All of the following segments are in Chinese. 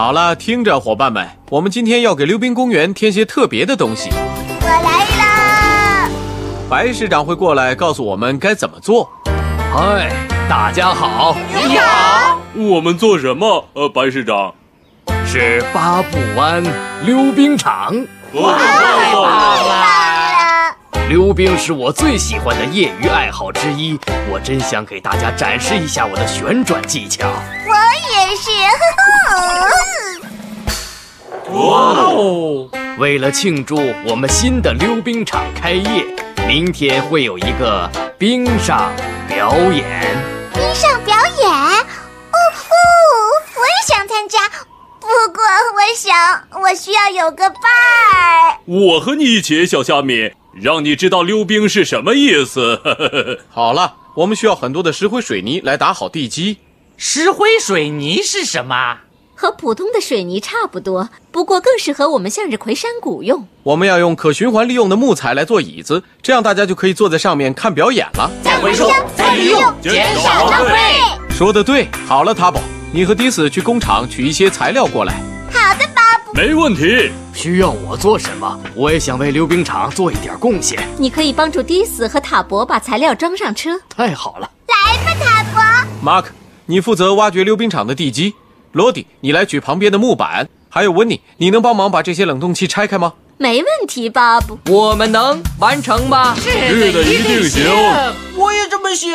好了，听着，伙伴们，我们今天要给溜冰公园添些特别的东西。我来啦！白市长会过来告诉我们该怎么做。嗨，大家好！你好。我们做什么？呃，白市长。是八步湾溜冰场。哇，太棒了！溜冰是我最喜欢的业余爱好之一，我真想给大家展示一下我的旋转技巧。我也是。哇哦！为了庆祝我们新的溜冰场开业，明天会有一个冰上表演。冰上表演？哦不，我也想参加，不过我想我需要有个伴儿。我和你一起，小虾米，让你知道溜冰是什么意思。好了，我们需要很多的石灰水泥来打好地基。石灰水泥是什么？和普通的水泥差不多，不过更适合我们向日葵山谷用。我们要用可循环利用的木材来做椅子，这样大家就可以坐在上面看表演了。再回收，再利用，减少浪费。说的对。好了，塔宝，你和迪斯去工厂取一些材料过来。好的。没问题。需要我做什么？我也想为溜冰场做一点贡献。你可以帮助迪斯和塔博把材料装上车。太好了。来吧，塔博。Mark，你负责挖掘溜冰场的地基。罗迪，你来取旁边的木板，还有温妮，你能帮忙把这些冷冻器拆开吗？没问题，巴布。我们能完成吗？是的，一定行。我也这么想。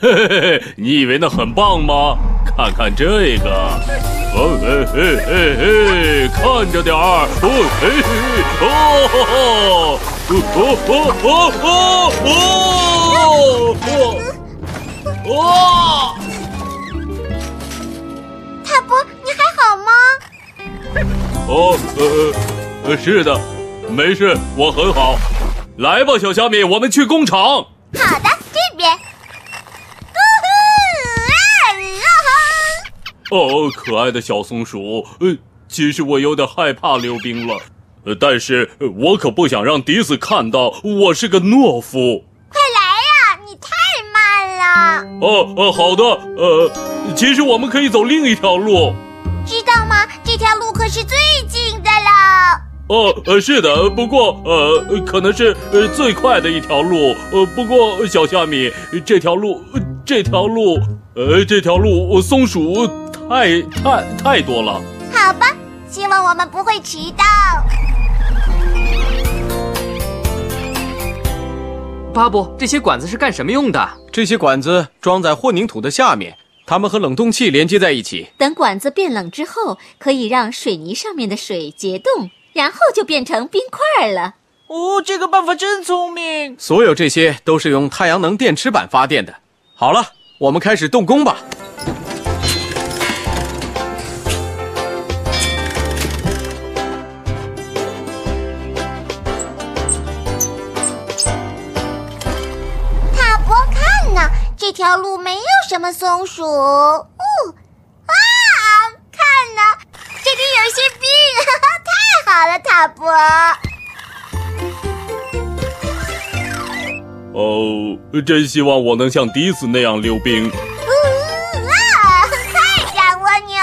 嘿嘿嘿嘿，你以为那很棒吗？看看这个，哦嘿嘿嘿嘿，看着点儿，哦嘿嘿，哦哦哦哦哦哦哦！塔博，你还好吗？哦呃呃，是的，没事，我很好。来吧，小虾米，我们去工厂。好的，哦，可爱的小松鼠，呃，其实我有点害怕溜冰了，呃，但是我可不想让迪斯看到我是个懦夫。快来呀，你太慢了。哦哦，好的，呃，其实我们可以走另一条路，知道吗？这条路可是最近的了。哦，呃，是的，不过，呃，可能是呃最快的一条路，呃，不过小虾米，这条路，这条路，呃，这条路，松鼠。太太太多了，好吧，希望我们不会迟到。巴布，这些管子是干什么用的？这些管子装在混凝土的下面，它们和冷冻器连接在一起。等管子变冷之后，可以让水泥上面的水结冻，然后就变成冰块了。哦，这个办法真聪明。所有这些都是用太阳能电池板发电的。好了，我们开始动工吧。这条路没有什么松鼠。哦啊，看呢，这里有些冰，太好了，塔博。哦，真希望我能像迪斯那样溜冰。啊，快点，蜗牛。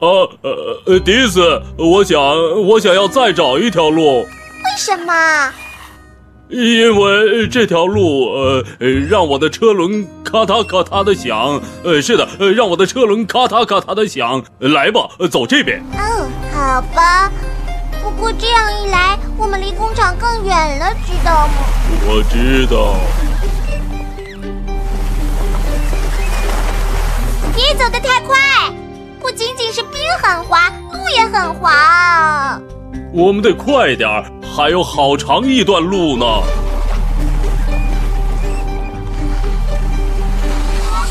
呃呃呃，迪斯，我想我想要再找一条路。为什么？因为这条路，呃，让我的车轮咔嗒咔嗒的响。呃，是的，让我的车轮咔嗒咔嗒的响。来吧，走这边。哦，好吧。不不过这样一来，我们离工厂更远了，知道吗？我知道。别走得太快，不仅仅是冰很滑，路也很滑。我们得快点儿，还有好长一段路呢。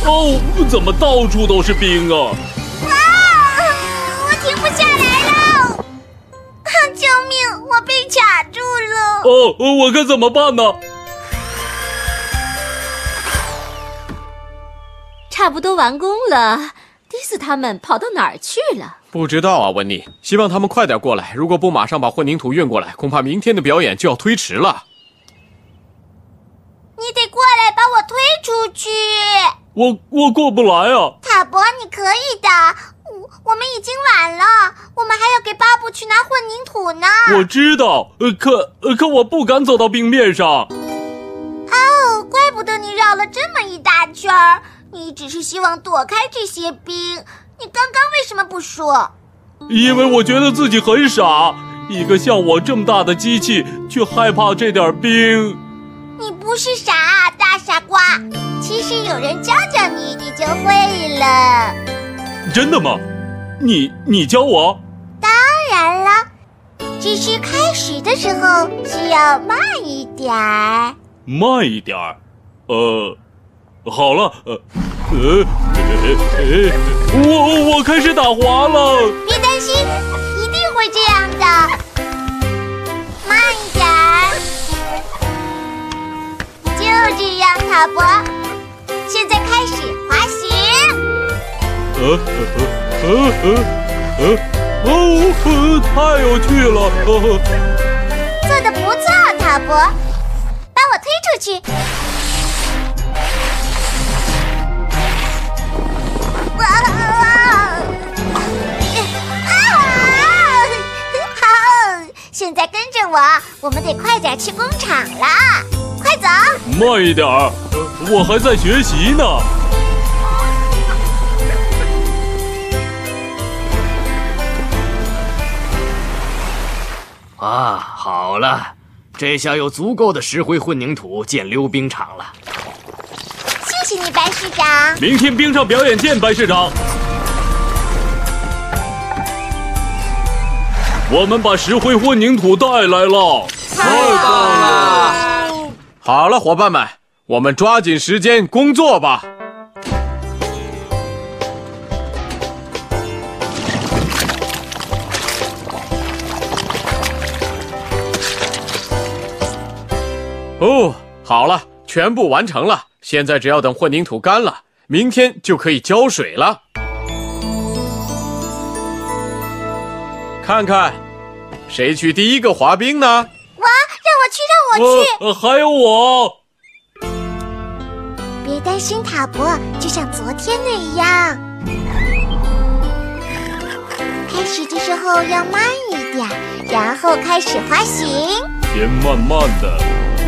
哦，怎么到处都是冰啊！啊！我停不下来了！救命！我被卡住了。哦，我该怎么办呢？差不多完工了，迪斯他们跑到哪儿去了？不知道啊，温妮。希望他们快点过来。如果不马上把混凝土运过来，恐怕明天的表演就要推迟了。你得过来把我推出去。我我过不来啊。塔博，你可以的。我我们已经晚了，我们还要给巴布去拿混凝土呢。我知道，呃可呃可我不敢走到冰面上。哦，怪不得你绕了这么一大圈儿。你只是希望躲开这些兵，你刚刚为什么不说？因为我觉得自己很傻，一个像我这么大的机器，却害怕这点冰。你不是傻，大傻瓜。其实有人教教你，你就会了。真的吗？你你教我？当然了，只是开始的时候需要慢一点儿。慢一点儿，呃。好了，呃，呃，呃，我我开始打滑了。别担心，一定会这样的。慢一点儿，就这样，塔博。现在开始滑行。呃呃呃呃哦，太有趣了！做的不错，塔博，把我推出去。我，们得快点去工厂了！快走！慢一点儿，我还在学习呢。啊，好了，这下有足够的石灰混凝土建溜冰场了。谢谢你，白市长。明天冰上表演见，白市长。我们把石灰混凝土带来了，太棒了！好了，伙伴们，我们抓紧时间工作吧。哦，好了，全部完成了。现在只要等混凝土干了，明天就可以浇水了。看看，谁去第一个滑冰呢？我，让我去，让我去。呃，还有我。别担心，塔博，就像昨天那样。开始的时候要慢一点，然后开始滑行。先慢慢的，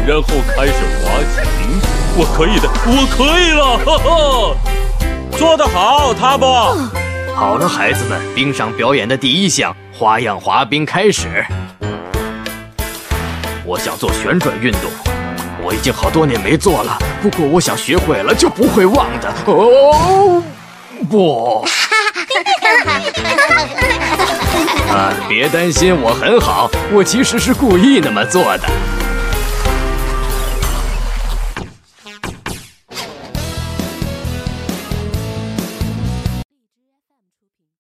然后开始滑行。我可以的，我可以了，哈哈！做得好，塔博。好了，孩子们，冰上表演的第一项花样滑冰开始。我想做旋转运动，我已经好多年没做了。不过我想学会了就不会忘的。哦，不！啊，别担心，我很好，我其实是故意那么做的。